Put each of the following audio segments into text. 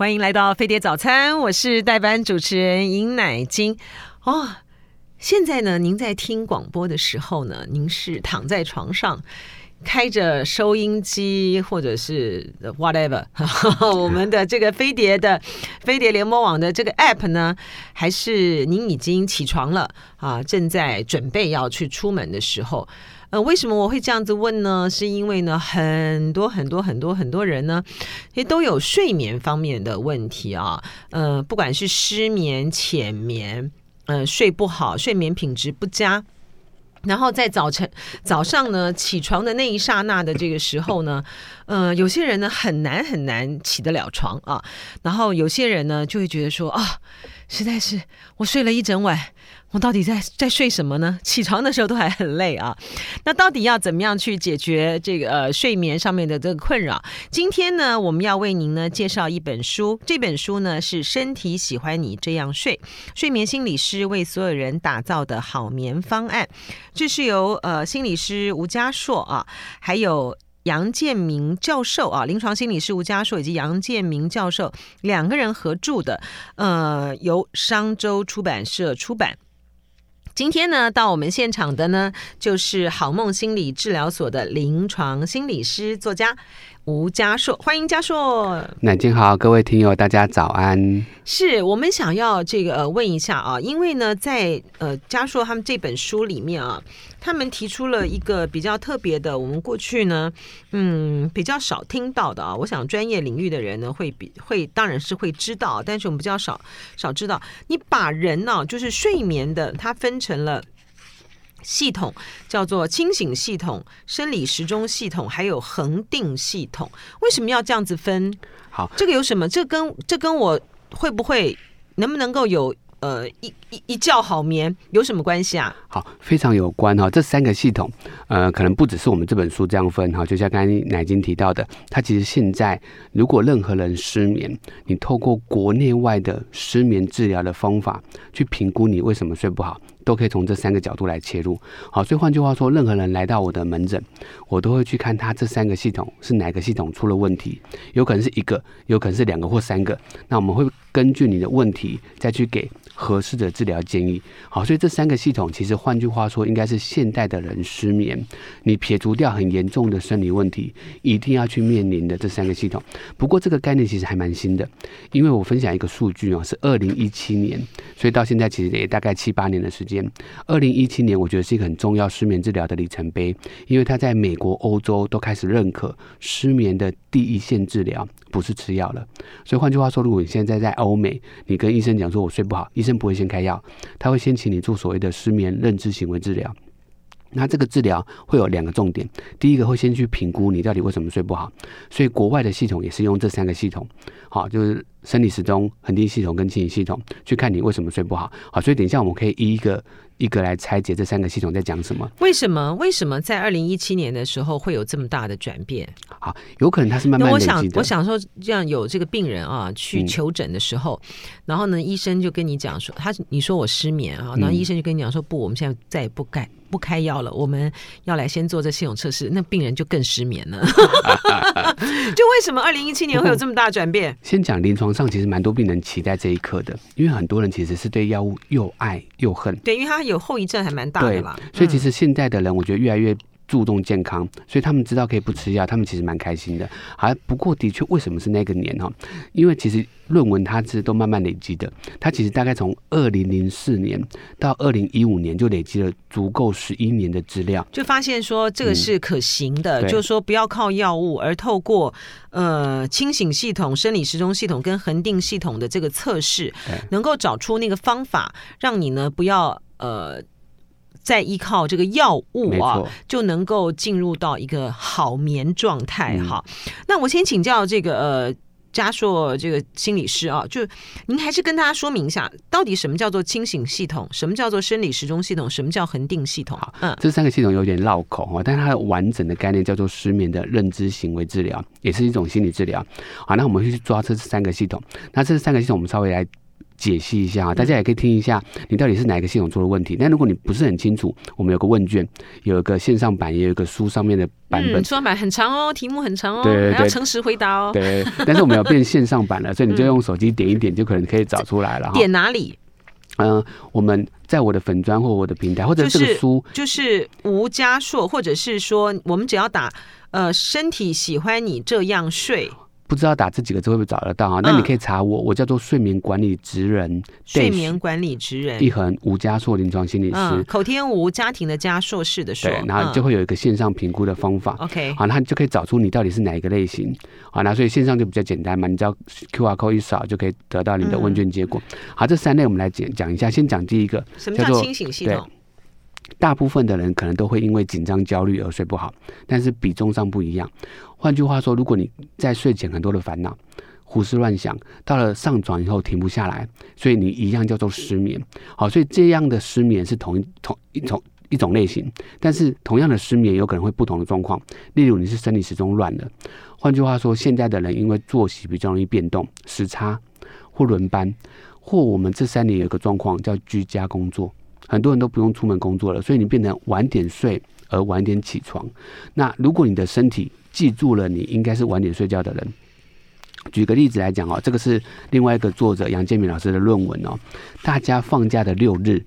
欢迎来到飞碟早餐，我是代班主持人尹乃菁。哦，现在呢，您在听广播的时候呢，您是躺在床上，开着收音机或者是 whatever，我们的这个飞碟的飞碟联播网的这个 app 呢，还是您已经起床了啊，正在准备要去出门的时候。呃，为什么我会这样子问呢？是因为呢，很多很多很多很多人呢，也都有睡眠方面的问题啊。呃，不管是失眠、浅眠，呃，睡不好，睡眠品质不佳，然后在早晨早上呢起床的那一刹那的这个时候呢，呃，有些人呢很难很难起得了床啊。然后有些人呢就会觉得说啊，实在是我睡了一整晚。我到底在在睡什么呢？起床的时候都还很累啊。那到底要怎么样去解决这个呃睡眠上面的这个困扰？今天呢，我们要为您呢介绍一本书。这本书呢是《身体喜欢你这样睡》，睡眠心理师为所有人打造的好眠方案。这是由呃心理师吴家硕啊，还有杨建明教授啊，临床心理师吴家硕以及杨建明教授两个人合著的，呃，由商周出版社出版。今天呢，到我们现场的呢，就是好梦心理治疗所的临床心理师作家。吴家硕，欢迎家硕。乃菁好，各位听友大家早安。是我们想要这个呃问一下啊，因为呢，在呃家硕他们这本书里面啊，他们提出了一个比较特别的，我们过去呢，嗯，比较少听到的啊。我想专业领域的人呢，会比会当然是会知道，但是我们比较少少知道，你把人呢、啊，就是睡眠的，它分成了。系统叫做清醒系统、生理时钟系统，还有恒定系统。为什么要这样子分？好，这个有什么？这跟这跟我会不会能不能够有呃一一一觉好眠有什么关系啊？好，非常有关哈。这三个系统，呃，可能不只是我们这本书这样分哈。就像刚才乃金提到的，它其实现在如果任何人失眠，你透过国内外的失眠治疗的方法去评估你为什么睡不好。都可以从这三个角度来切入，好，所以换句话说，任何人来到我的门诊，我都会去看他这三个系统是哪个系统出了问题，有可能是一个，有可能是两个或三个，那我们会根据你的问题再去给合适的治疗建议。好，所以这三个系统其实换句话说，应该是现代的人失眠，你撇除掉很严重的生理问题，一定要去面临的这三个系统。不过这个概念其实还蛮新的，因为我分享一个数据啊，是二零一七年，所以到现在其实也大概七八年的时间。二零一七年，我觉得是一个很重要失眠治疗的里程碑，因为它在美国、欧洲都开始认可失眠的第一线治疗不是吃药了。所以换句话说，如果你现在在欧美，你跟医生讲说我睡不好，医生先不会先开药，他会先请你做所谓的失眠认知行为治疗。那这个治疗会有两个重点，第一个会先去评估你到底为什么睡不好，所以国外的系统也是用这三个系统，好，就是生理时钟、恒定系统跟清醒系统，去看你为什么睡不好，好，所以等一下我们可以一个一个来拆解这三个系统在讲什么。为什么？为什么在二零一七年的时候会有这么大的转变？好，有可能他是慢慢累积的。我想，我想说，这样有这个病人啊去求诊的时候，嗯、然后呢，医生就跟你讲说，他你说我失眠啊，然后医生就跟你讲说，不，我们现在再也不改。不开药了，我们要来先做这系统测试，那病人就更失眠了。就为什么二零一七年会有这么大转变？先讲临床上，其实蛮多病人期待这一刻的，因为很多人其实是对药物又爱又恨。对，因为它有后遗症还蛮大的嘛。所以其实现在的人，我觉得越来越。注重健康，所以他们知道可以不吃药，他们其实蛮开心的。还，不过的确，为什么是那个年哈？因为其实论文它是都慢慢累积的，它其实大概从二零零四年到二零一五年就累积了足够十一年的资料，就发现说这个是可行的，嗯、就是说不要靠药物，而透过呃清醒系统、生理时钟系统跟恒定系统的这个测试，能够找出那个方法，让你呢不要呃。再依靠这个药物啊，就能够进入到一个好眠状态哈。嗯、那我先请教这个呃家硕这个心理师啊，就您还是跟大家说明一下，到底什么叫做清醒系统，什么叫做生理时钟系统，什么叫恒定系统？嗯，这三个系统有点绕口哈，但是它的完整的概念叫做失眠的认知行为治疗，也是一种心理治疗。好，那我们会去抓这三个系统。那这三个系统，我们稍微来。解析一下啊，大家也可以听一下，你到底是哪一个系统出了问题。但如果你不是很清楚，我们有个问卷，有一个线上版，也有一个书上面的版本，书上版很长哦，题目很长哦，对对对，还要诚实回答哦。对，但是我们有变线上版了，所以你就用手机点一点，就可能可以找出来了。点哪里？嗯、呃，我们在我的粉砖或我的平台，或者这个书，就是吴家硕，或者是说，我们只要打呃，身体喜欢你这样睡。不知道打这几个字会不会找得到啊？那你可以查我，我叫做睡眠管理职人，睡眠管理职人，一横吴家硕临床心理师，口天吴家庭的家硕士的硕，对，然后就会有一个线上评估的方法。OK，好，那你就可以找出你到底是哪一个类型。好，那所以线上就比较简单嘛，你只要 QR code 一扫就可以得到你的问卷结果。好，这三类我们来讲讲一下，先讲第一个，什么叫清醒系统？大部分的人可能都会因为紧张、焦虑而睡不好，但是比重上不一样。换句话说，如果你在睡前很多的烦恼、胡思乱想，到了上床以后停不下来，所以你一样叫做失眠。好，所以这样的失眠是同一同一种一种类型，但是同样的失眠有可能会不同的状况。例如你是生理时钟乱了，换句话说，现在的人因为作息比较容易变动、时差或轮班，或我们这三年有个状况叫居家工作。很多人都不用出门工作了，所以你变成晚点睡而晚点起床。那如果你的身体记住了你应该是晚点睡觉的人，举个例子来讲哦，这个是另外一个作者杨建明老师的论文哦。大家放假的六日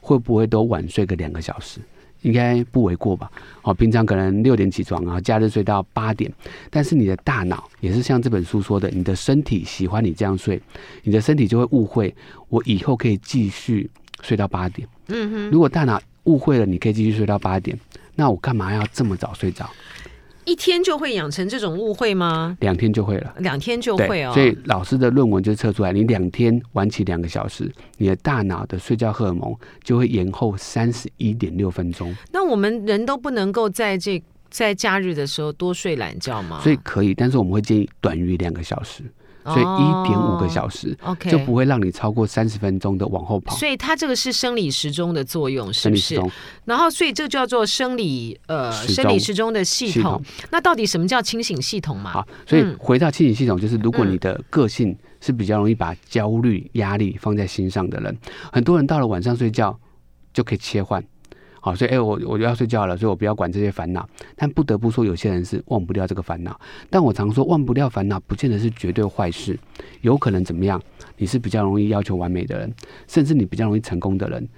会不会都晚睡个两个小时？应该不为过吧？哦，平常可能六点起床啊，假日睡到八点，但是你的大脑也是像这本书说的，你的身体喜欢你这样睡，你的身体就会误会我以后可以继续。睡到八点，嗯哼。如果大脑误会了，你可以继续睡到八点，那我干嘛要这么早睡着？一天就会养成这种误会吗？两天就会了，两天就会哦。所以老师的论文就测出来，你两天晚起两个小时，你的大脑的睡觉荷尔蒙就会延后三十一点六分钟。那我们人都不能够在这在假日的时候多睡懒觉吗？所以可以，但是我们会建议短于两个小时。所以一点五个小时就不会让你超过三十分钟的往后跑。所以它这个是生理时钟的作用，是不是？然后，所以这个叫做生理呃生理时钟的系统。那到底什么叫清醒系统嘛？好，所以回到清醒系统，就是如果你的个性是比较容易把焦虑、压力放在心上的人，很多人到了晚上睡觉就可以切换。好，所以哎、我我就要睡觉了，所以我不要管这些烦恼。但不得不说，有些人是忘不掉这个烦恼。但我常说，忘不掉烦恼，不见得是绝对坏事，有可能怎么样？你是比较容易要求完美的人，甚至你比较容易成功的人。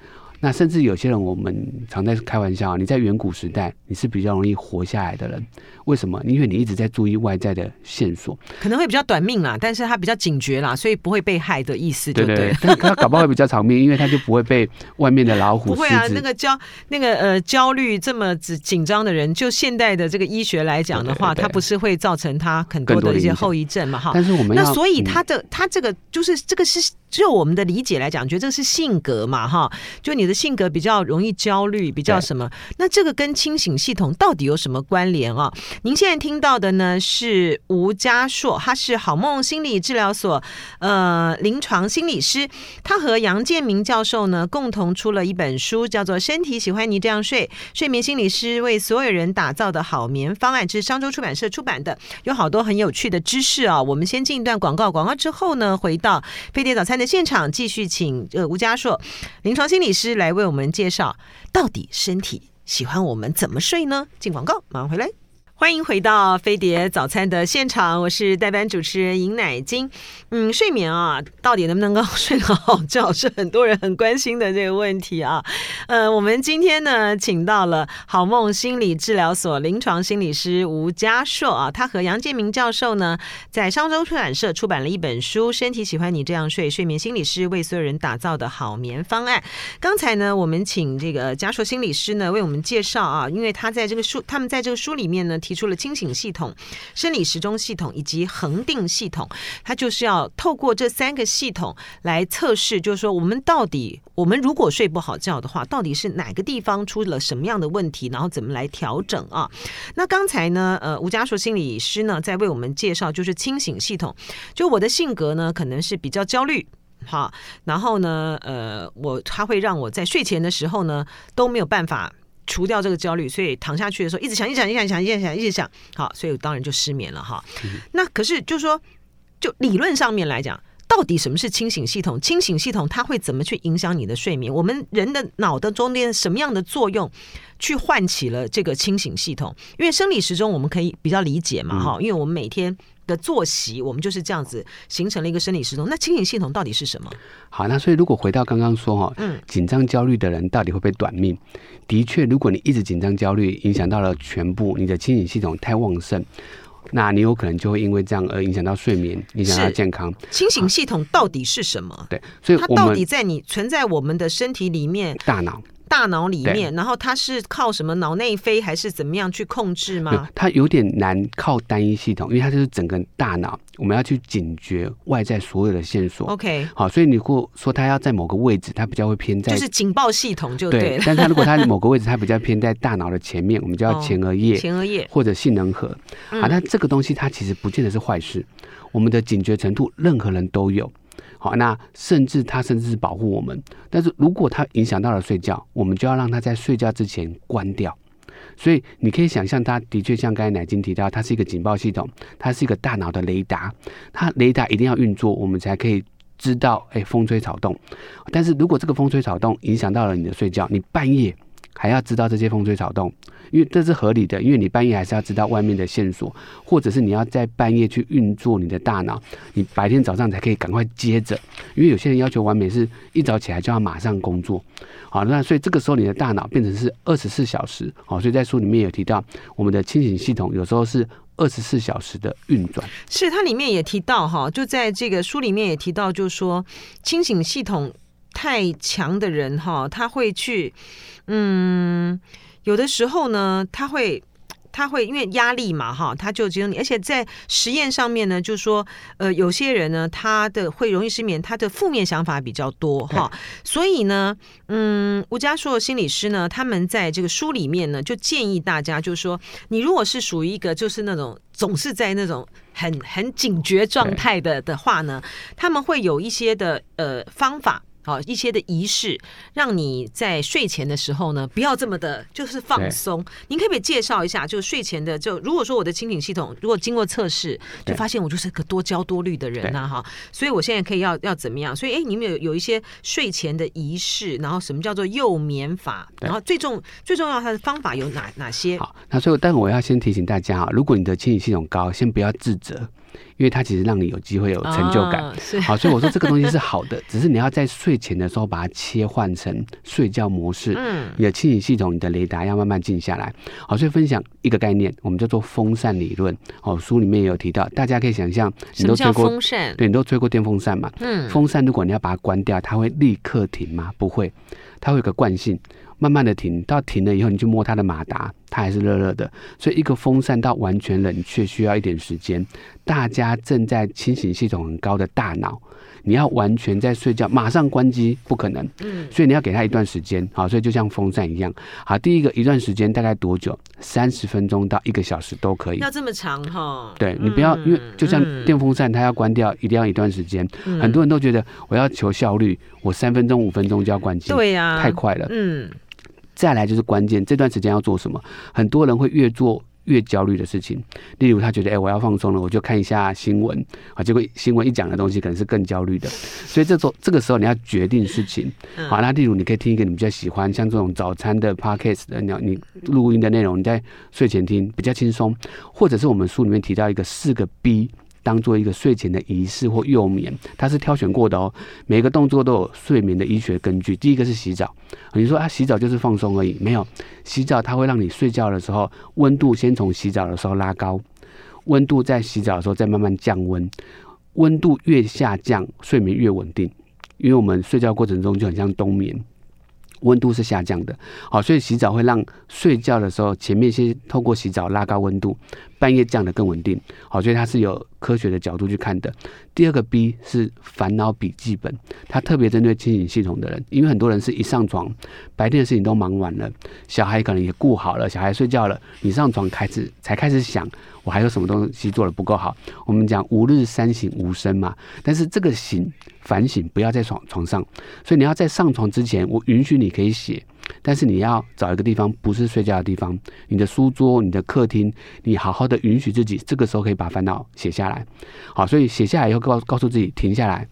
那甚至有些人，我们常在开玩笑，你在远古时代，你是比较容易活下来的人。为什么？因为你一直在注意外在的线索，可能会比较短命啦，但是他比较警觉啦，所以不会被害的意思对，对对。但他搞不好会比较长命，因为他就不会被外面的老虎。不会啊，那个焦那个呃焦虑这么紧张的人，就现代的这个医学来讲的话，他不是会造成他很多的一些后遗症嘛？哈。但是我们那所以他的、嗯、他这个就是这个是就我们的理解来讲，觉得这是性格嘛？哈，就你的性格比较容易焦虑，比较什么？那这个跟清醒系统到底有什么关联啊？您现在听到的呢是吴家硕，他是好梦心理治疗所呃临床心理师，他和杨建明教授呢共同出了一本书，叫做《身体喜欢你这样睡》，睡眠心理师为所有人打造的好眠方案，这是商周出版社出版的，有好多很有趣的知识啊。我们先进一段广告，广告之后呢，回到飞碟早餐的现场，继续请呃吴家硕临床心理师来为我们介绍，到底身体喜欢我们怎么睡呢？进广告，马上回来。欢迎回到飞碟早餐的现场，我是代班主持人尹乃金。嗯，睡眠啊，到底能不能够睡个好觉，是很多人很关心的这个问题啊。呃，我们今天呢，请到了好梦心理治疗所临床心理师吴家硕啊，他和杨建明教授呢，在商周出版社出版了一本书《身体喜欢你这样睡》，睡眠心理师为所有人打造的好眠方案。刚才呢，我们请这个家硕心理师呢为我们介绍啊，因为他在这个书，他们在这个书里面呢。提出了清醒系统、生理时钟系统以及恒定系统，它就是要透过这三个系统来测试，就是说我们到底，我们如果睡不好觉的话，到底是哪个地方出了什么样的问题，然后怎么来调整啊？那刚才呢，呃，吴家硕心理师呢在为我们介绍，就是清醒系统。就我的性格呢，可能是比较焦虑，好，然后呢，呃，我他会让我在睡前的时候呢都没有办法。除掉这个焦虑，所以躺下去的时候一直想，一直想，一直想，一直想，一直想，好，所以当然就失眠了哈。嗯、那可是就是说，就理论上面来讲，到底什么是清醒系统？清醒系统它会怎么去影响你的睡眠？我们人的脑的中间什么样的作用，去唤起了这个清醒系统？因为生理时钟我们可以比较理解嘛，哈、嗯，因为我们每天的作息，我们就是这样子形成了一个生理时钟。那清醒系统到底是什么？好，那所以如果回到刚刚说哈，嗯，紧张焦虑的人到底会不会短命？的确，如果你一直紧张焦虑，影响到了全部，你的清醒系统太旺盛。那你有可能就会因为这样而影响到睡眠，影响到健康。清醒系统到底是什么？对，所以它到底在你存在我们的身体里面，大脑。大脑里面，然后它是靠什么脑内啡还是怎么样去控制吗？它有点难靠单一系统，因为它就是整个大脑，我们要去警觉外在所有的线索。OK，好，所以你如果说它要在某个位置，它比较会偏在，就是警报系统就对，对。但它如果它某个位置，它比较偏在大脑的前面，我们叫前额叶、前额叶或者杏仁核。啊，那这个东西它其实不见得是坏事，我们的警觉程度，任何人都有。好，那甚至它甚至是保护我们，但是如果它影响到了睡觉，我们就要让它在睡觉之前关掉。所以你可以想象，它的确像刚才乃金提到，它是一个警报系统，它是一个大脑的雷达，它雷达一定要运作，我们才可以知道，哎，风吹草动。但是如果这个风吹草动影响到了你的睡觉，你半夜还要知道这些风吹草动。因为这是合理的，因为你半夜还是要知道外面的线索，或者是你要在半夜去运作你的大脑，你白天早上才可以赶快接着。因为有些人要求完美，是一早起来就要马上工作。好，那所以这个时候你的大脑变成是二十四小时。好，所以在书里面有提到，我们的清醒系统有时候是二十四小时的运转。是，它里面也提到哈，就在这个书里面也提到，就是说清醒系统太强的人哈，他会去嗯。有的时候呢，他会，他会因为压力嘛，哈，他就只有你，而且在实验上面呢，就是说，呃，有些人呢，他的会容易失眠，他的负面想法比较多，哈，所以呢，嗯，吴家硕心理师呢，他们在这个书里面呢，就建议大家，就是说，你如果是属于一个就是那种总是在那种很很警觉状态的的话呢，他们会有一些的呃方法。好，一些的仪式，让你在睡前的时候呢，不要这么的，就是放松。您可不可以介绍一下，就是睡前的，就如果说我的清醒系统，如果经过测试，就发现我就是个多焦多虑的人呐、啊，哈，所以我现在可以要要怎么样？所以，哎，你们有有一些睡前的仪式，然后什么叫做幼眠法？然后最重最重要，它的方法有哪哪些？好，那所以，但我要先提醒大家啊，如果你的清醒系统高，先不要自责。因为它其实让你有机会有成就感，哦、好，所以我说这个东西是好的，只是你要在睡前的时候把它切换成睡觉模式。嗯，你的清醒系统、你的雷达要慢慢静下来。好，所以分享一个概念，我们叫做风扇理论。哦，书里面也有提到，大家可以想象，你都吹过风扇，对，你都吹过电风扇嘛？嗯，风扇如果你要把它关掉，它会立刻停吗？不会，它会有个惯性。慢慢的停，到停了以后，你去摸它的马达，它还是热热的。所以一个风扇到完全冷却需要一点时间。大家正在清醒系统很高的大脑，你要完全在睡觉马上关机不可能。嗯，所以你要给他一段时间。好，所以就像风扇一样。好，第一个一段时间大概多久？三十分钟到一个小时都可以。要这么长哈？对，你不要，因为就像电风扇，它要关掉一定要一段时间。很多人都觉得我要求效率，我三分钟五分钟就要关机。对呀，太快了。嗯。再来就是关键，这段时间要做什么？很多人会越做越焦虑的事情。例如，他觉得，哎、欸，我要放松了，我就看一下新闻啊。结果新闻一讲的东西，可能是更焦虑的。所以这时候，这个时候你要决定事情。好，那例如你可以听一个你比较喜欢，像这种早餐的 podcast 的，你你录音的内容，你在睡前听比较轻松。或者是我们书里面提到一个四个 B。当做一个睡前的仪式或幼眠，它是挑选过的哦。每个动作都有睡眠的医学根据。第一个是洗澡，你说啊，洗澡就是放松而已，没有。洗澡它会让你睡觉的时候温度先从洗澡的时候拉高，温度在洗澡的时候再慢慢降温，温度越下降，睡眠越稳定。因为我们睡觉过程中就很像冬眠。温度是下降的，好，所以洗澡会让睡觉的时候前面先透过洗澡拉高温度，半夜降得更稳定，好，所以它是有科学的角度去看的。第二个 B 是烦恼笔记本，它特别针对清醒系统的人，因为很多人是一上床，白天的事情都忙完了，小孩可能也顾好了，小孩睡觉了，你上床开始才开始想，我还有什么东西做的不够好？我们讲吾日三省吾身嘛，但是这个醒反省不要在床床上，所以你要在上床之前，我允许你可以写，但是你要找一个地方，不是睡觉的地方，你的书桌、你的客厅，你好好的允许自己，这个时候可以把烦恼写下来。好，所以写下来以后告告诉自己停下来，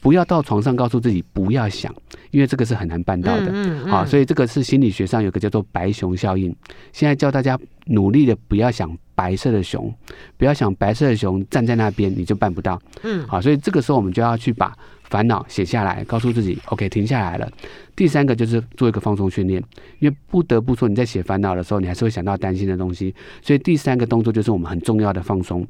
不要到床上告诉自己不要想，因为这个是很难办到的。嗯嗯。好，所以这个是心理学上有个叫做白熊效应。现在教大家努力的不要想白色的熊，不要想白色的熊站在那边你就办不到。嗯。好，所以这个时候我们就要去把。烦恼写下来，告诉自己，OK，停下来了。第三个就是做一个放松训练，因为不得不说，你在写烦恼的时候，你还是会想到担心的东西。所以第三个动作就是我们很重要的放松。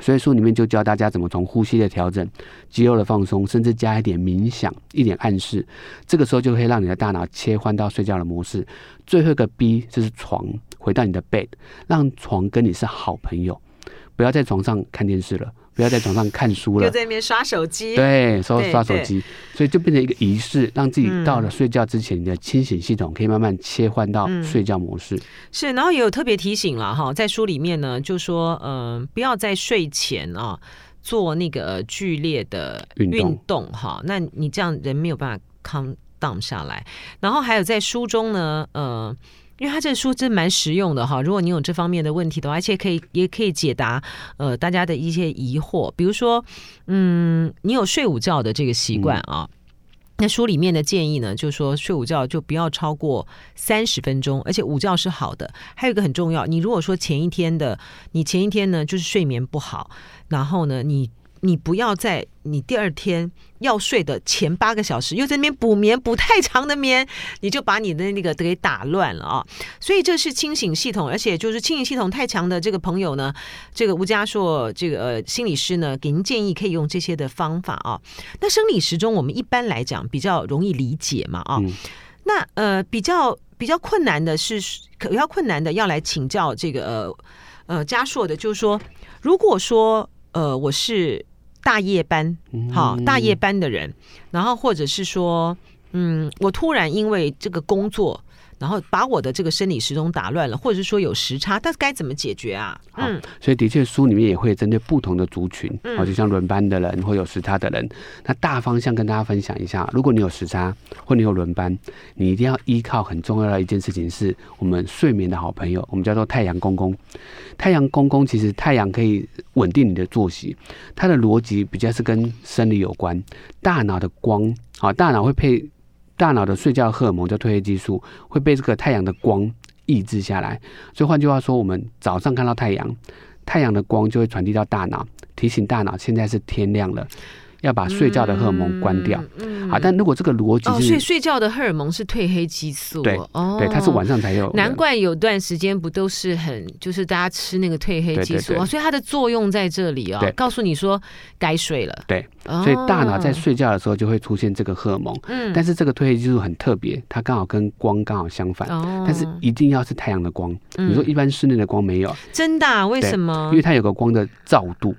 所以书里面就教大家怎么从呼吸的调整、肌肉的放松，甚至加一点冥想、一点暗示，这个时候就可以让你的大脑切换到睡觉的模式。最后一个 B 就是床，回到你的 bed，让床跟你是好朋友，不要在床上看电视了。不要在床上看书了，就在那边刷手机。对，刷刷手机，所以就变成一个仪式，让自己到了睡觉之前，你的清醒系统可以慢慢切换到睡觉模式。嗯、是，然后也有特别提醒了哈，在书里面呢，就说嗯、呃，不要在睡前啊做那个剧烈的运动哈，那你这样人没有办法 calm down 下来。然后还有在书中呢，呃。因为他这个书真蛮实用的哈，如果你有这方面的问题的话，而且可以也可以解答呃大家的一些疑惑，比如说嗯，你有睡午觉的这个习惯啊，嗯、那书里面的建议呢，就是说睡午觉就不要超过三十分钟，而且午觉是好的。还有一个很重要，你如果说前一天的你前一天呢就是睡眠不好，然后呢你。你不要在你第二天要睡的前八个小时又在那边补眠补太长的眠，你就把你的那个给打乱了啊！所以这是清醒系统，而且就是清醒系统太强的这个朋友呢，这个吴嘉硕这个呃心理师呢，给您建议可以用这些的方法啊。那生理时钟我们一般来讲比较容易理解嘛啊，嗯、那呃比较比较困难的是，比较困难的要来请教这个呃呃嘉硕的，就是说如果说呃我是。大夜班，好，大夜班的人，然后或者是说，嗯，我突然因为这个工作。然后把我的这个生理时钟打乱了，或者是说有时差，但是该怎么解决啊？嗯，所以的确书里面也会针对不同的族群，哦、嗯，就像轮班的人或有时差的人，那大方向跟大家分享一下。如果你有时差或你有轮班，你一定要依靠很重要的一件事情，是我们睡眠的好朋友，我们叫做太阳公公。太阳公公其实太阳可以稳定你的作息，它的逻辑比较是跟生理有关，大脑的光，好，大脑会配。大脑的睡觉荷尔蒙叫褪黑激素，会被这个太阳的光抑制下来。所以换句话说，我们早上看到太阳，太阳的光就会传递到大脑，提醒大脑现在是天亮了。要把睡觉的荷尔蒙关掉，嗯，好，但如果这个逻辑是，哦，所以睡觉的荷尔蒙是褪黑激素，对，哦，对，它是晚上才有，难怪有段时间不都是很，就是大家吃那个褪黑激素，所以它的作用在这里哦，告诉你说该睡了，对，所以大脑在睡觉的时候就会出现这个荷尔蒙，嗯，但是这个褪黑激素很特别，它刚好跟光刚好相反，哦，但是一定要是太阳的光，你说一般室内的光没有，真的？为什么？因为它有个光的照度。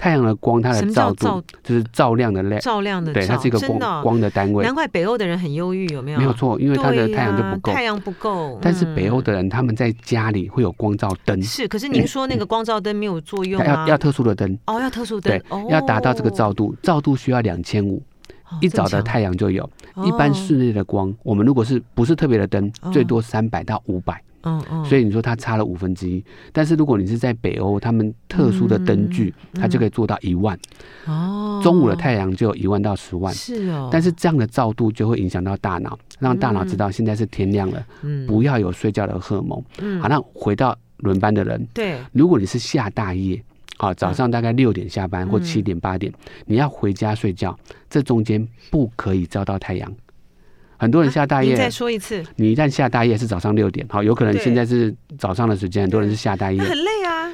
太阳的光，它的照度就是照亮的亮，照亮的对，它是一个光光的单位。难怪北欧的人很忧郁，有没有？没有错，因为他的太阳就不够，太阳不够。但是北欧的人他们在家里会有光照灯。是，可是您说那个光照灯没有作用啊？要要特殊的灯哦，要特殊灯，对，要达到这个照度，照度需要两千五，一早的太阳就有。一般室内的光，我们如果是不是特别的灯，最多三百到五百。嗯嗯，所以你说它差了五分之一，但是如果你是在北欧，他们特殊的灯具，它就可以做到一万。哦，中午的太阳就有一万到十万。是哦，但是这样的照度就会影响到大脑，让大脑知道现在是天亮了，嗯，不要有睡觉的荷尔蒙。嗯，好，那回到轮班的人，对，如果你是下大夜，啊，早上大概六点下班或七点八点，你要回家睡觉，这中间不可以照到太阳。很多人下大夜，再说一次。你一旦下大夜是早上六点，好，有可能现在是早上的时间，很多人是下大夜，很累啊。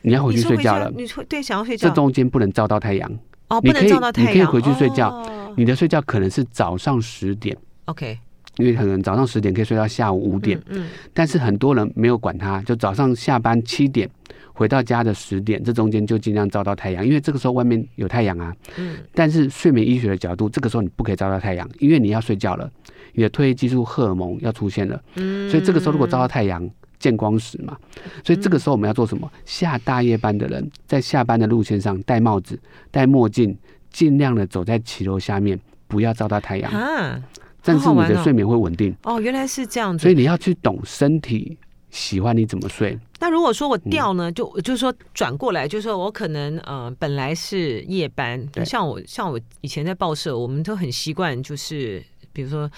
你要回去睡觉了，你会对想要睡觉，这中间不能照到太阳。哦，不能照到太阳，你可以回去睡觉。哦、你的睡觉可能是早上十点，OK，因为可能早上十点可以睡到下午五点，嗯，嗯，但是很多人没有管他，就早上下班七点。回到家的十点，这中间就尽量照到太阳，因为这个时候外面有太阳啊。嗯。但是睡眠医学的角度，这个时候你不可以照到太阳，因为你要睡觉了，你的褪黑激素荷尔蒙要出现了。嗯。所以这个时候如果照到太阳，见光死嘛。所以这个时候我们要做什么？下大夜班的人在下班的路线上戴帽子、戴墨镜，尽量的走在骑楼下面，不要照到太阳。啊。这样子你的睡眠会稳定哦。哦，原来是这样子，所以你要去懂身体喜欢你怎么睡。那如果说我调呢，嗯、就就是说转过来，就是说我可能呃本来是夜班，像我像我以前在报社，我们都很习惯，就是比如说。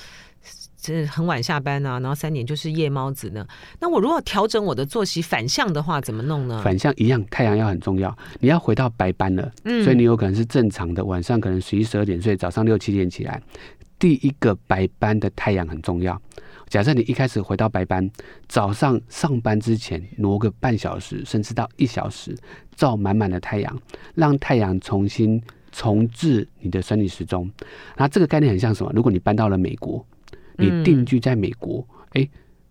这很晚下班啊，然后三点就是夜猫子呢。那我如果调整我的作息反向的话，怎么弄呢？反向一样，太阳要很重要。你要回到白班了，嗯，所以你有可能是正常的晚上可能十一十二点睡，早上六七点起来。第一个白班的太阳很重要。假设你一开始回到白班，早上上班之前挪个半小时，甚至到一小时，照满满的太阳，让太阳重新重置你的生理时钟。那这个概念很像什么？如果你搬到了美国。你定居在美国，哎、欸，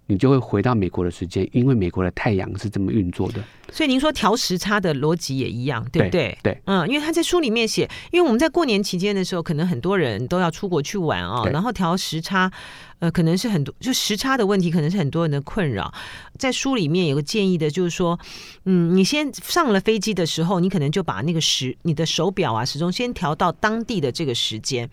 你就会回到美国的时间，因为美国的太阳是这么运作的。所以您说调时差的逻辑也一样，对不对？对，嗯，因为他在书里面写，因为我们在过年期间的时候，可能很多人都要出国去玩啊、哦，然后调时差。呃，可能是很多就时差的问题，可能是很多人的困扰。在书里面有个建议的，就是说，嗯，你先上了飞机的时候，你可能就把那个时你的手表啊时钟先调到当地的这个时间，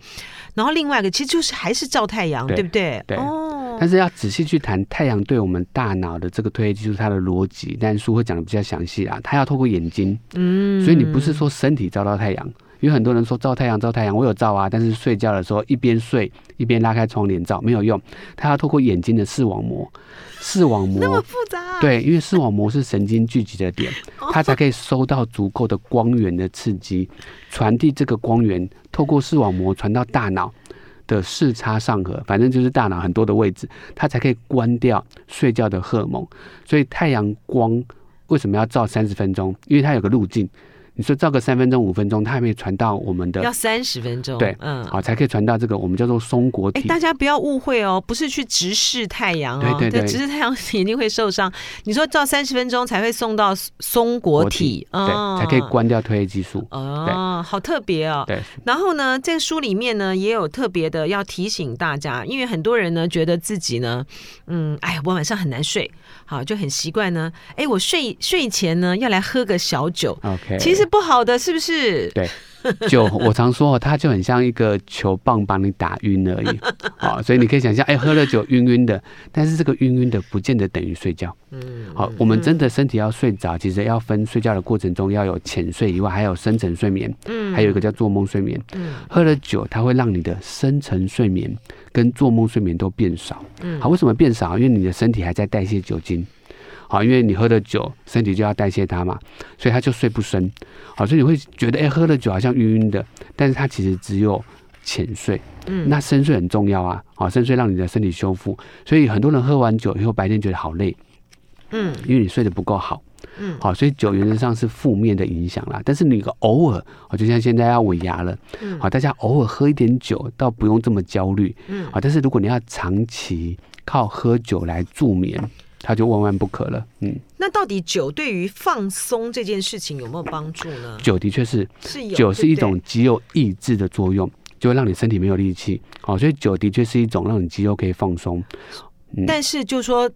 然后另外一个其实就是还是照太阳，对，对不对？对。哦。但是要仔细去谈太阳对我们大脑的这个推就是它的逻辑，但书会讲的比较详细啊。它要透过眼睛，嗯，所以你不是说身体照到太阳。有很多人说照太阳照太阳，我有照啊，但是睡觉的时候一边睡一边拉开窗帘照没有用，它要透过眼睛的视网膜，视网膜那么复杂啊？对，因为视网膜是神经聚集的点，它才可以收到足够的光源的刺激，传递这个光源，透过视网膜传到大脑的视差上核，反正就是大脑很多的位置，它才可以关掉睡觉的荷尔蒙。所以太阳光为什么要照三十分钟？因为它有个路径。你说照个三分钟五分钟，它还没传到我们的要三十分钟，对，嗯，好，才可以传到这个我们叫做松果体。哎，大家不要误会哦，不是去直视太阳哦，对对对，直视太阳眼睛会受伤。你说照三十分钟才会送到松果体，对，才可以关掉褪黑激素。哦，好特别哦。对。然后呢，这个书里面呢也有特别的要提醒大家，因为很多人呢觉得自己呢，嗯，哎，我晚上很难睡，好，就很习惯呢，哎，我睡睡前呢要来喝个小酒。OK，其实。不好的是不是？对，酒我常说，它就很像一个球棒把你打晕而已。好，所以你可以想象，哎，喝了酒晕晕的，但是这个晕晕的不见得等于睡觉。嗯，好，我们真的身体要睡着，其实要分睡觉的过程中要有浅睡以外，还有深层睡眠。嗯，还有一个叫做梦睡眠。嗯，喝了酒，它会让你的深层睡眠跟做梦睡眠都变少。嗯，好，为什么变少？因为你的身体还在代谢酒精。好，因为你喝了酒，身体就要代谢它嘛，所以它就睡不深。好，所以你会觉得，哎、欸，喝了酒好像晕晕的，但是它其实只有浅睡。嗯，那深睡很重要啊。好，深睡让你的身体修复。所以很多人喝完酒以后白天觉得好累。嗯，因为你睡得不够好。嗯，好，所以酒原则上是负面的影响啦。但是你偶尔，好，就像现在要尾牙了。嗯，好，大家偶尔喝一点酒，倒不用这么焦虑。嗯，好，但是如果你要长期靠喝酒来助眠。他就万万不可了，嗯。那到底酒对于放松这件事情有没有帮助呢？酒的确是，酒是一种肌肉抑制的作用，就会让你身体没有力气。好，所以酒的确是一种让你肌肉可以放松。嗯，但是就说。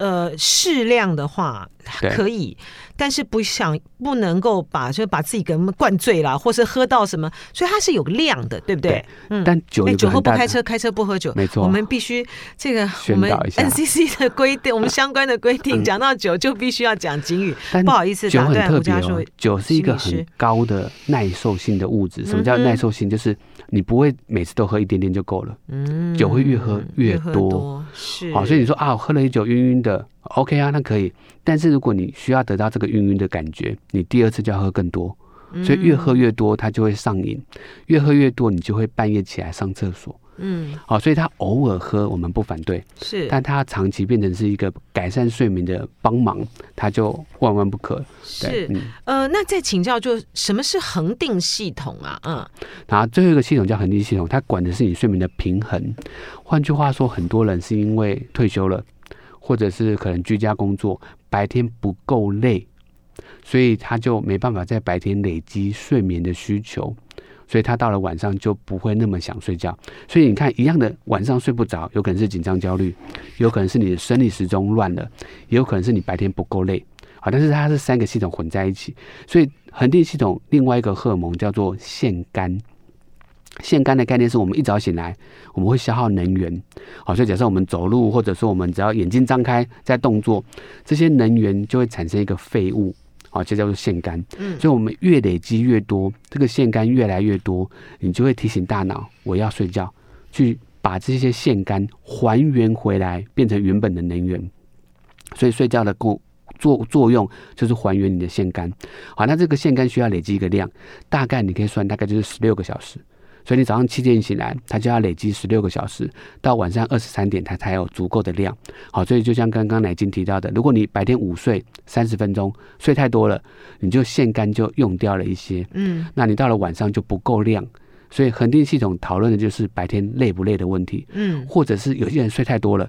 呃，适量的话可以，但是不想不能够把就把自己给灌醉了，或是喝到什么，所以它是有量的，对不对？对嗯。但酒有酒后不开车，开车不喝酒，没错。我们必须这个我们 NCC 的规定，我们相关的规定，讲到酒就必须要讲警语。不好意思，酒很特别哦。酒是一个很高的耐受性的物质。什么叫耐受性？就是你不会每次都喝一点点就够了。嗯。酒会越喝越多。是。好，所以你说啊，我喝了一酒晕晕的。OK 啊，那可以。但是如果你需要得到这个晕晕的感觉，你第二次就要喝更多。所以越喝越多，它就会上瘾；越喝越多，你就会半夜起来上厕所。嗯，好，所以他偶尔喝我们不反对，是，但他长期变成是一个改善睡眠的帮忙，他就万万不可。是，嗯、呃，那再请教，就什么是恒定系统啊？嗯，然后最后一个系统叫恒定系统，它管的是你睡眠的平衡。换句话说，很多人是因为退休了。或者是可能居家工作，白天不够累，所以他就没办法在白天累积睡眠的需求，所以他到了晚上就不会那么想睡觉。所以你看，一样的晚上睡不着，有可能是紧张焦虑，有可能是你的生理时钟乱了，也有可能是你白天不够累。好，但是它是三个系统混在一起，所以恒定系统另外一个荷尔蒙叫做腺苷。腺苷的概念是我们一早醒来，我们会消耗能源。好，所以假设我们走路，或者说我们只要眼睛张开在动作，这些能源就会产生一个废物，好，这叫做腺苷。嗯，所以我们越累积越多，这个腺苷越来越多，你就会提醒大脑，我要睡觉，去把这些腺苷还原回来，变成原本的能源。所以睡觉的功作作用就是还原你的腺苷。好，那这个腺苷需要累积一个量，大概你可以算，大概就是十六个小时。所以你早上七点醒来，它就要累积十六个小时，到晚上二十三点它才有足够的量。好，所以就像刚刚乃金提到的，如果你白天午睡三十分钟，睡太多了，你就腺苷就用掉了一些。嗯，那你到了晚上就不够量。所以恒定系统讨论的就是白天累不累的问题。嗯，或者是有些人睡太多了，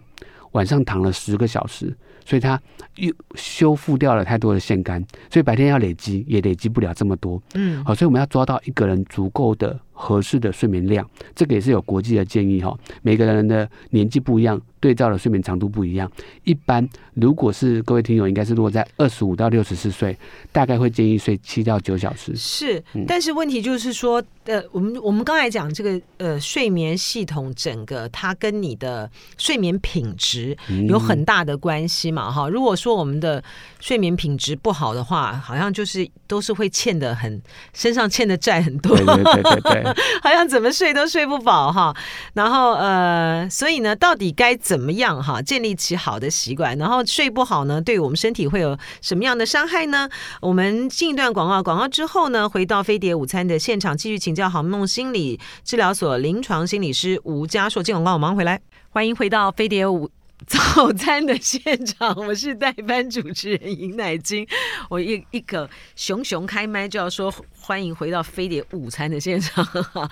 晚上躺了十个小时。所以他又修复掉了太多的腺苷，所以白天要累积也累积不了这么多。嗯，好，所以我们要抓到一个人足够的合适的睡眠量，这个也是有国际的建议哈。每个人的年纪不一样，对照的睡眠长度不一样。一般如果是各位听友，应该是落在二十五到六十四岁，大概会建议睡七到九小时。是，但是问题就是说，呃，我们我们刚才讲这个呃睡眠系统，整个它跟你的睡眠品质有很大的关系嘛哈。如果说我们的睡眠品质不好的话，好像就是都是会欠的很，身上欠的债很多。对对对对对。好像怎么睡都睡不饱哈，然后呃，所以呢，到底该怎么样哈，建立起好的习惯？然后睡不好呢，对我们身体会有什么样的伤害呢？我们进一段广告，广告之后呢，回到飞碟午餐的现场，继续请教好梦心理治疗所临床心理师吴家硕。进广告，我马上回来，欢迎回到飞碟午。早餐的现场，我是代班主持人尹乃菁。我一一个熊熊开麦就要说欢迎回到飞碟午餐的现场。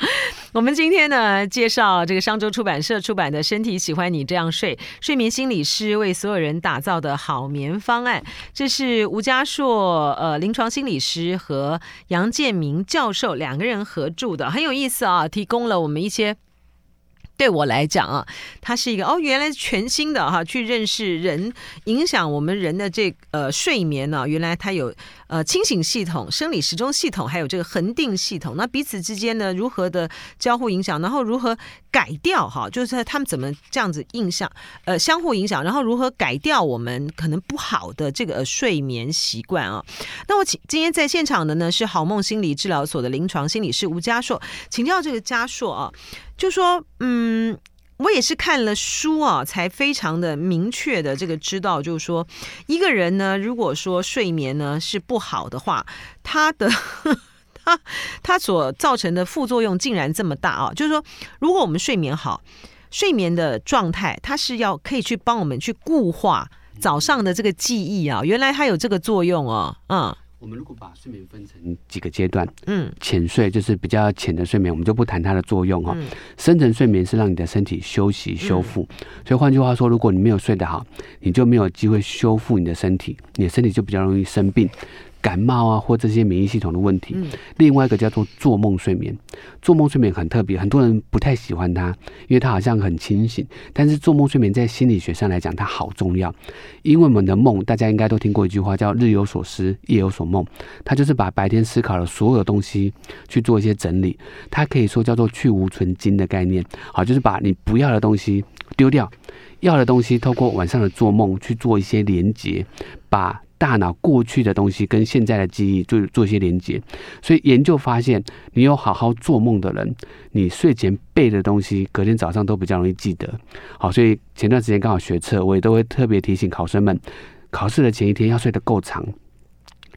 我们今天呢，介绍这个商周出版社出版的《身体喜欢你这样睡》，睡眠心理师为所有人打造的好眠方案。这是吴家硕呃临床心理师和杨建明教授两个人合著的，很有意思啊，提供了我们一些。对我来讲啊，它是一个哦，原来全新的哈，去认识人影响我们人的这呃睡眠呢、原来它有呃清醒系统、生理时钟系统，还有这个恒定系统。那彼此之间呢，如何的交互影响，然后如何改掉哈，就是他们怎么这样子印象呃相互影响，然后如何改掉我们可能不好的这个睡眠习惯啊。那我请今天在现场的呢是好梦心理治疗所的临床心理师吴家硕，请教这个家硕啊。就说，嗯，我也是看了书啊，才非常的明确的这个知道，就是说，一个人呢，如果说睡眠呢是不好的话，他的 他他所造成的副作用竟然这么大啊！就是说，如果我们睡眠好，睡眠的状态，它是要可以去帮我们去固化早上的这个记忆啊，原来它有这个作用哦，嗯。我们如果把睡眠分成几个阶段，嗯，浅睡就是比较浅的睡眠，我们就不谈它的作用哈。嗯、深层睡眠是让你的身体休息修复，嗯、所以换句话说，如果你没有睡得好，你就没有机会修复你的身体，你的身体就比较容易生病。感冒啊，或这些免疫系统的问题。另外一个叫做做梦睡眠，做梦睡眠很特别，很多人不太喜欢它，因为它好像很清醒。但是做梦睡眠在心理学上来讲，它好重要，因为我们的梦，大家应该都听过一句话叫“日有所思，夜有所梦”，它就是把白天思考的所有东西去做一些整理。它可以说叫做去无存精的概念，好，就是把你不要的东西丢掉，要的东西透过晚上的做梦去做一些连接，把。大脑过去的东西跟现在的记忆做做一些连接，所以研究发现，你有好好做梦的人，你睡前背的东西，隔天早上都比较容易记得。好，所以前段时间刚好学测，我也都会特别提醒考生们，考试的前一天要睡得够长。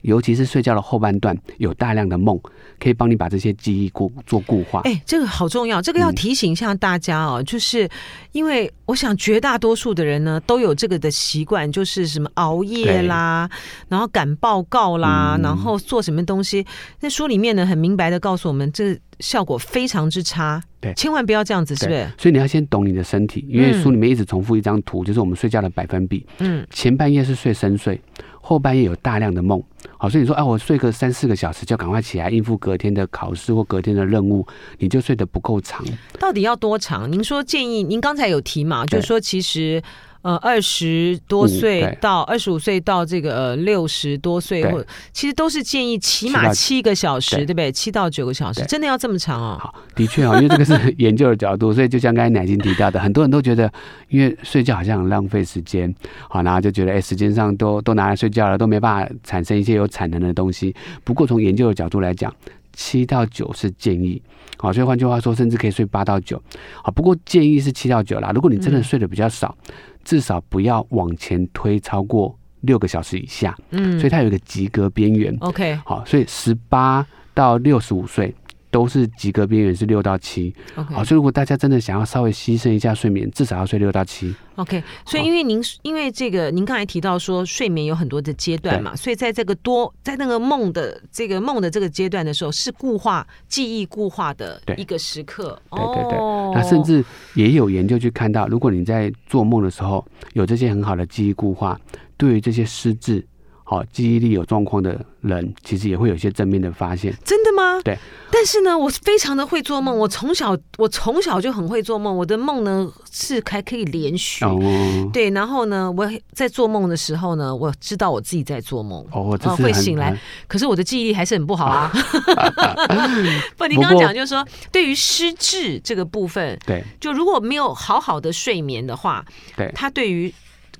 尤其是睡觉的后半段，有大量的梦，可以帮你把这些记忆固做固化。哎、欸，这个好重要，这个要提醒一下大家哦，嗯、就是因为我想绝大多数的人呢都有这个的习惯，就是什么熬夜啦，然后赶报告啦，嗯、然后做什么东西。那书里面呢很明白的告诉我们，这效果非常之差。对，千万不要这样子，是不是？所以你要先懂你的身体，因为书里面一直重复一张图，嗯、就是我们睡觉的百分比。嗯，前半夜是睡深睡。后半夜有大量的梦，好，所以你说，哎，我睡个三四个小时就赶快起来应付隔天的考试或隔天的任务，你就睡得不够长。到底要多长？您说建议，您刚才有提嘛，就是说其实，呃二十多岁嗯、到二十五岁到这个六十多岁，或其实都是建议起码七个小时，对，不对？七到九个小时，真的要这么长哦？好，的确哦，因为这个是 研究的角度，所以就像刚才奶金提到的，很多人都觉得，因为睡觉好像很浪费时间，好，然后就觉得哎，时间上都都拿来睡觉了，都没办法产生一些有产能的东西。不过从研究的角度来讲，七到九是建议，好，所以换句话说，甚至可以睡八到九，好，不过建议是七到九啦。如果你真的睡得比较少，嗯、至少不要往前推超过六个小时以下，嗯，所以它有一个及格边缘，OK，好，所以十八到六十五岁。都是及格边缘是六到七，OK，好，所以如果大家真的想要稍微牺牲一下睡眠，至少要睡六到七，OK。所以因为您因为这个，您刚才提到说睡眠有很多的阶段嘛，所以在这个多在那个梦的这个梦的这个阶段的时候，是固化记忆固化的一个时刻，对对对。那甚至也有研究去看到，如果你在做梦的时候有这些很好的记忆固化，对于这些失智。好，记忆力有状况的人，其实也会有一些正面的发现。真的吗？对。但是呢，我非常的会做梦。我从小，我从小就很会做梦。我的梦呢是还可以连续。哦。对，然后呢，我在做梦的时候呢，我知道我自己在做梦。哦，会醒来。可是我的记忆力还是很不好啊。不，你刚刚讲就是说，对于失智这个部分，对，就如果没有好好的睡眠的话，对，它对于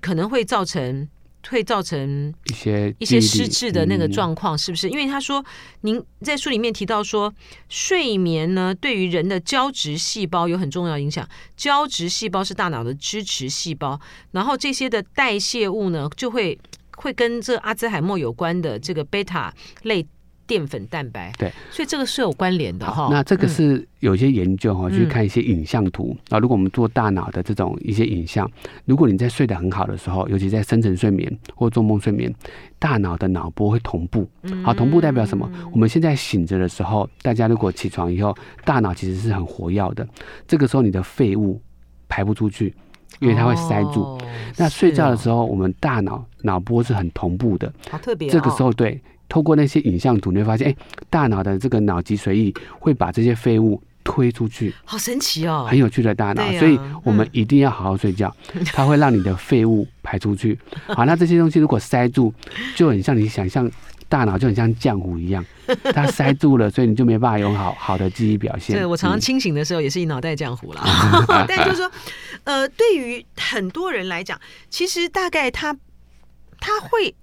可能会造成。会造成一些一些失智的那个状况，是不是？因为他说，您在书里面提到说，睡眠呢对于人的胶质细胞有很重要影响。胶质细胞是大脑的支持细胞，然后这些的代谢物呢，就会会跟这阿兹海默有关的这个贝塔类。淀粉蛋白对，所以这个是有关联的哈。那这个是有些研究哈，去看一些影像图啊。如果我们做大脑的这种一些影像，如果你在睡得很好的时候，尤其在深层睡眠或做梦睡眠，大脑的脑波会同步。好，同步代表什么？我们现在醒着的时候，大家如果起床以后，大脑其实是很活跃的。这个时候你的废物排不出去，因为它会塞住。那睡觉的时候，我们大脑脑波是很同步的。好特别。这个时候对。透过那些影像图，你会发现，哎、欸，大脑的这个脑脊髓液会把这些废物推出去，好神奇哦，很有趣的大脑。啊、所以我们一定要好好睡觉，嗯、它会让你的废物排出去。好，那这些东西如果塞住，就很像你想象，大脑就很像浆糊一样，它塞住了，所以你就没办法有好好的记忆表现。对，我常常清醒的时候也是一脑袋浆糊啦。但就是说，呃，对于很多人来讲，其实大概他他会。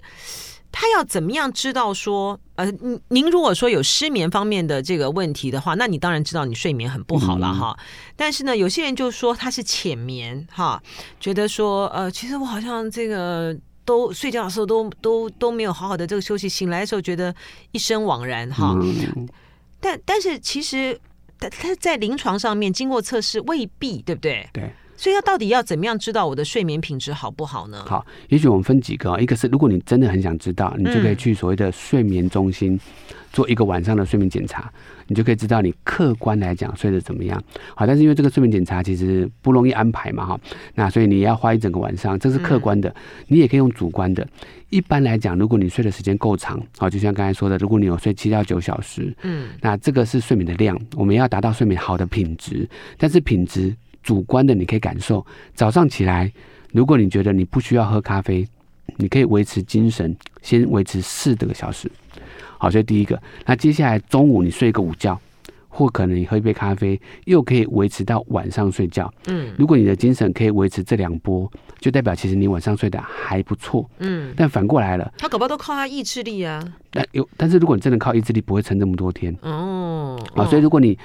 他要怎么样知道说，呃，您如果说有失眠方面的这个问题的话，那你当然知道你睡眠很不好了哈。嗯、但是呢，有些人就说他是浅眠哈，觉得说，呃，其实我好像这个都睡觉的时候都都都没有好好的这个休息，醒来的时候觉得一身惘然哈。嗯、但但是其实他他在临床上面经过测试未必，对不对？对。所以要到底要怎么样知道我的睡眠品质好不好呢？好，也许我们分几个，一个是如果你真的很想知道，你就可以去所谓的睡眠中心做一个晚上的睡眠检查，你就可以知道你客观来讲睡得怎么样。好，但是因为这个睡眠检查其实不容易安排嘛，哈，那所以你要花一整个晚上，这是客观的。你也可以用主观的。一般来讲，如果你睡的时间够长，好，就像刚才说的，如果你有睡七到九小时，嗯，那这个是睡眠的量，我们要达到睡眠好的品质，但是品质。主观的你可以感受，早上起来，如果你觉得你不需要喝咖啡，你可以维持精神，先维持四个小时。好，所以第一个，那接下来中午你睡个午觉，或可能你喝一杯咖啡，又可以维持到晚上睡觉。嗯，如果你的精神可以维持这两波，就代表其实你晚上睡得还不错。嗯，但反过来了，他搞不好都靠他意志力啊。但有，但是如果你真的靠意志力，不会撑这么多天。哦，好，所以如果你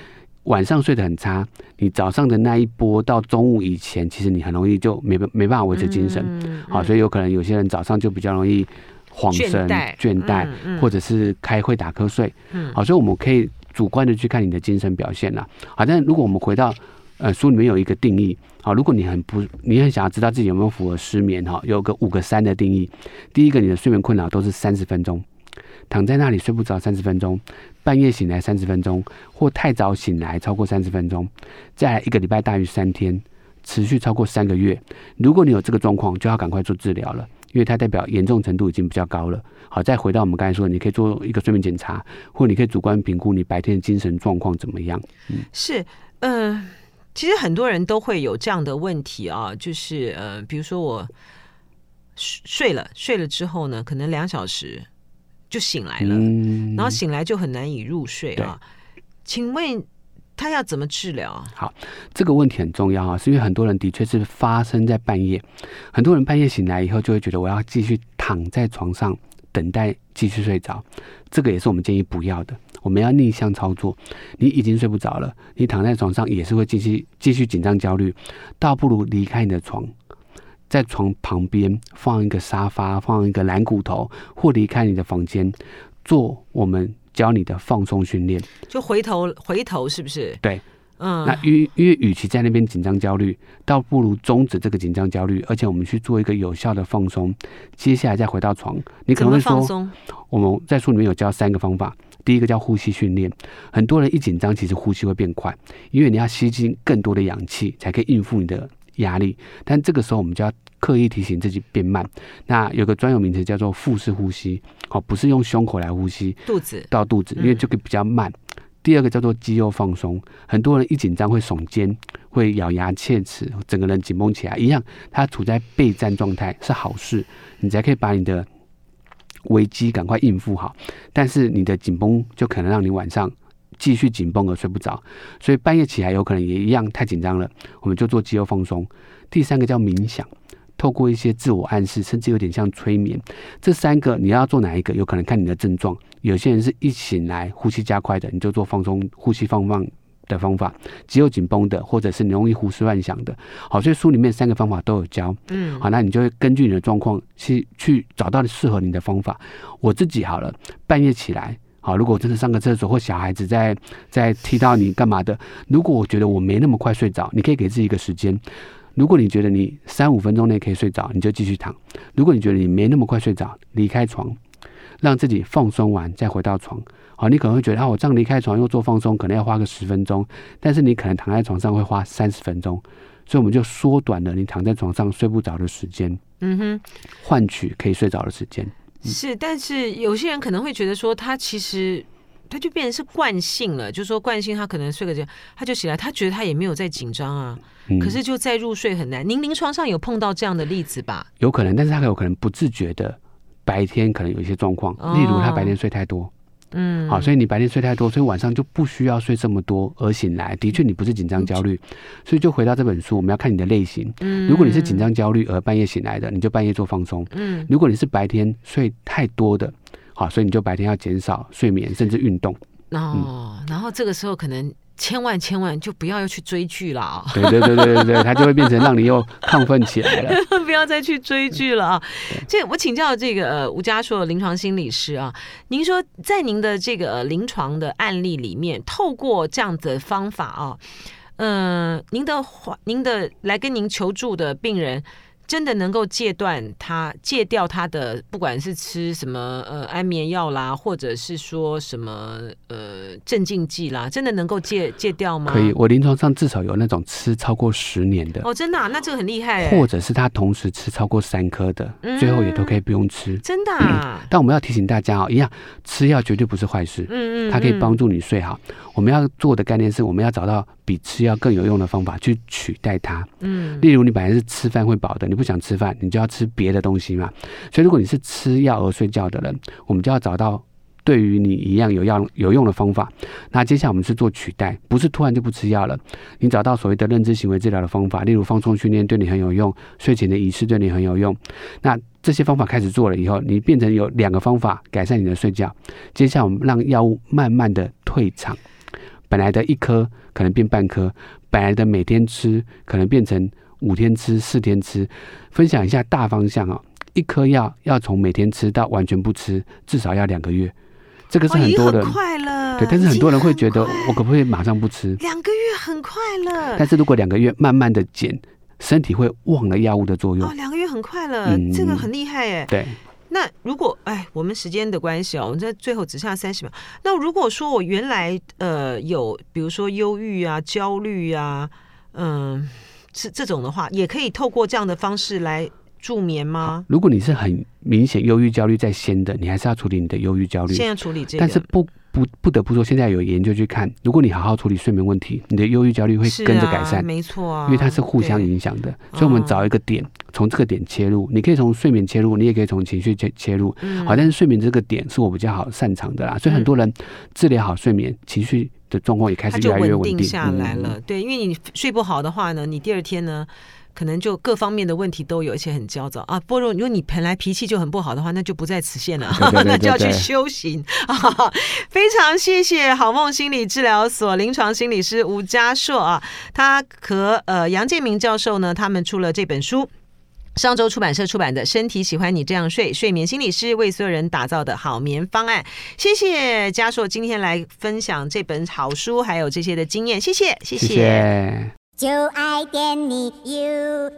晚上睡得很差，你早上的那一波到中午以前，其实你很容易就没没办法维持精神，好、所以有可能有些人早上就比较容易恍神、倦怠，或者是开会打瞌睡，好，所以我们可以主观的去看你的精神表现了，好，但如果我们回到呃书里面有一个定义，好，如果你很不，你很想要知道自己有没有符合失眠哈，有个五个三的定义，第一个你的睡眠困扰都是三十分钟。躺在那里睡不着三十分钟，半夜醒来三十分钟，或太早醒来超过三十分钟，再来一个礼拜大于三天，持续超过三个月。如果你有这个状况，就要赶快做治疗了，因为它代表严重程度已经比较高了。好，再回到我们刚才说，你可以做一个睡眠检查，或你可以主观评估你白天的精神状况怎么样。是，嗯、其实很多人都会有这样的问题啊，就是呃，比如说我睡睡了睡了之后呢，可能两小时就醒来了，嗯、然后醒来就很难以入睡啊。请问他要怎么治疗？好，这个问题很重要啊，是因为很多人的确是发生在半夜，很多人半夜醒来以后就会觉得我要继续躺在床上等待继续睡着，这个也是我们建议不要的。我们要逆向操作，你已经睡不着了，你躺在床上也是会继续继续紧张焦虑，倒不如离开你的床，在床旁边放一个沙发，放一个蓝骨头，或离开你的房间，做我们教你的放松训练。就回头回头是不是？对，嗯。那因因为与其在那边紧张焦虑，倒不如终止这个紧张焦虑，而且我们去做一个有效的放松。接下来再回到床，你可能会说，我们在书里面有教三个方法。第一个叫呼吸训练，很多人一紧张，其实呼吸会变快，因为你要吸进更多的氧气，才可以应付你的压力。但这个时候，我们就要刻意提醒自己变慢。那有个专有名词叫做腹式呼吸，哦，不是用胸口来呼吸，肚子到肚子，因为这个比较慢。嗯、第二个叫做肌肉放松，很多人一紧张会耸肩，会咬牙切齿，整个人紧绷起来，一样，他处在备战状态是好事，你才可以把你的。危机赶快应付好，但是你的紧绷就可能让你晚上继续紧绷而睡不着，所以半夜起来有可能也一样太紧张了。我们就做肌肉放松。第三个叫冥想，透过一些自我暗示，甚至有点像催眠。这三个你要做哪一个？有可能看你的症状。有些人是一醒来呼吸加快的，你就做放松呼吸放放。的方法，肌肉紧绷的，或者是你容易胡思乱想的，好，所以书里面三个方法都有教，嗯，好，那你就会根据你的状况去去找到适合你的方法。我自己好了，半夜起来，好，如果我真的上个厕所或小孩子在在踢到你干嘛的，如果我觉得我没那么快睡着，你可以给自己一个时间。如果你觉得你三五分钟内可以睡着，你就继续躺；如果你觉得你没那么快睡着，离开床，让自己放松完再回到床。好，你可能会觉得啊，我这样离开床又做放松，可能要花个十分钟，但是你可能躺在床上会花三十分钟，所以我们就缩短了你躺在床上睡不着的时间，嗯哼，换取可以睡着的时间。嗯、是，但是有些人可能会觉得说，他其实他就变成是惯性了，就是说惯性，他可能睡个觉他就起来，他觉得他也没有在紧张啊，嗯、可是就在入睡很难。您临床上有碰到这样的例子吧？有可能，但是他有可能不自觉的白天可能有一些状况，例如他白天睡太多。哦嗯，好，所以你白天睡太多，所以晚上就不需要睡这么多，而醒来的确你不是紧张焦虑，所以就回到这本书，我们要看你的类型。嗯，如果你是紧张焦虑而半夜醒来的，你就半夜做放松。嗯，如果你是白天睡太多的，好，所以你就白天要减少睡眠，甚至运动。哦，然后这个时候可能。千万千万就不要又去追剧了啊！对对对对对，它就会变成让你又亢奋起来了。不要再去追剧了啊！这我请教这个呃吴嘉硕临床心理师啊，您说在您的这个临床的案例里面，透过这样子的方法啊，嗯、呃，您的话，您的来跟您求助的病人。真的能够戒断他，戒掉他的，不管是吃什么呃安眠药啦，或者是说什么呃镇静剂啦，真的能够戒戒掉吗？可以，我临床上至少有那种吃超过十年的哦，真的、啊，那这个很厉害。或者是他同时吃超过三颗的，嗯、最后也都可以不用吃，真的、啊嗯。但我们要提醒大家哦，一样吃药绝对不是坏事，嗯，嗯嗯，它可以帮助你睡好。我们要做的概念是，我们要找到比吃药更有用的方法去取代它。嗯，例如你本来是吃饭会饱的，你不想吃饭，你就要吃别的东西嘛。所以如果你是吃药而睡觉的人，我们就要找到对于你一样有药有用的方法。那接下来我们是做取代，不是突然就不吃药了。你找到所谓的认知行为治疗的方法，例如放松训练对你很有用，睡前的仪式对你很有用。那这些方法开始做了以后，你变成有两个方法改善你的睡觉。接下来我们让药物慢慢的退场。本来的一颗可能变半颗，本来的每天吃可能变成五天吃、四天吃。分享一下大方向啊，一颗药要从每天吃到完全不吃，至少要两个月。这个是很多人，哦、快了。对，但是很多人会觉得，我可不可以马上不吃？两个月很快了。但是如果两个月慢慢的减，身体会忘了药物的作用。哦，两个月很快了，嗯、这个很厉害耶。对。那如果哎，我们时间的关系哦，我们在最后只剩下三十秒。那如果说我原来呃有，比如说忧郁啊、焦虑啊，嗯，是这种的话，也可以透过这样的方式来助眠吗？如果你是很明显忧郁焦虑在先的，你还是要处理你的忧郁焦虑。现在处理这个，但是不不不得不说，现在有研究去看，如果你好好处理睡眠问题，你的忧郁焦虑会跟着改善，啊、没错、啊，因为它是互相影响的。所以，我们找一个点，从这个点切入，你可以从睡眠切入，你也可以从情绪切切入。嗯，好，但是睡眠这个点是我比较好擅长的啦，所以很多人治疗好睡眠，情绪的状况也开始越来越稳定，定下来了。嗯、对，因为你睡不好的话呢，你第二天呢？可能就各方面的问题都有，一些很焦躁啊。不过如果你本来脾气就很不好的话，那就不在此限了，对对对 对那就要去修行啊。非常谢谢好梦心理治疗所临床心理师吴家硕啊，他和呃杨建明教授呢，他们出了这本书，上周出版社出版的《身体喜欢你这样睡》，睡眠心理师为所有人打造的好眠方案。谢谢家硕今天来分享这本好书，还有这些的经验，谢谢，谢谢。谢谢就爱点你 UFO。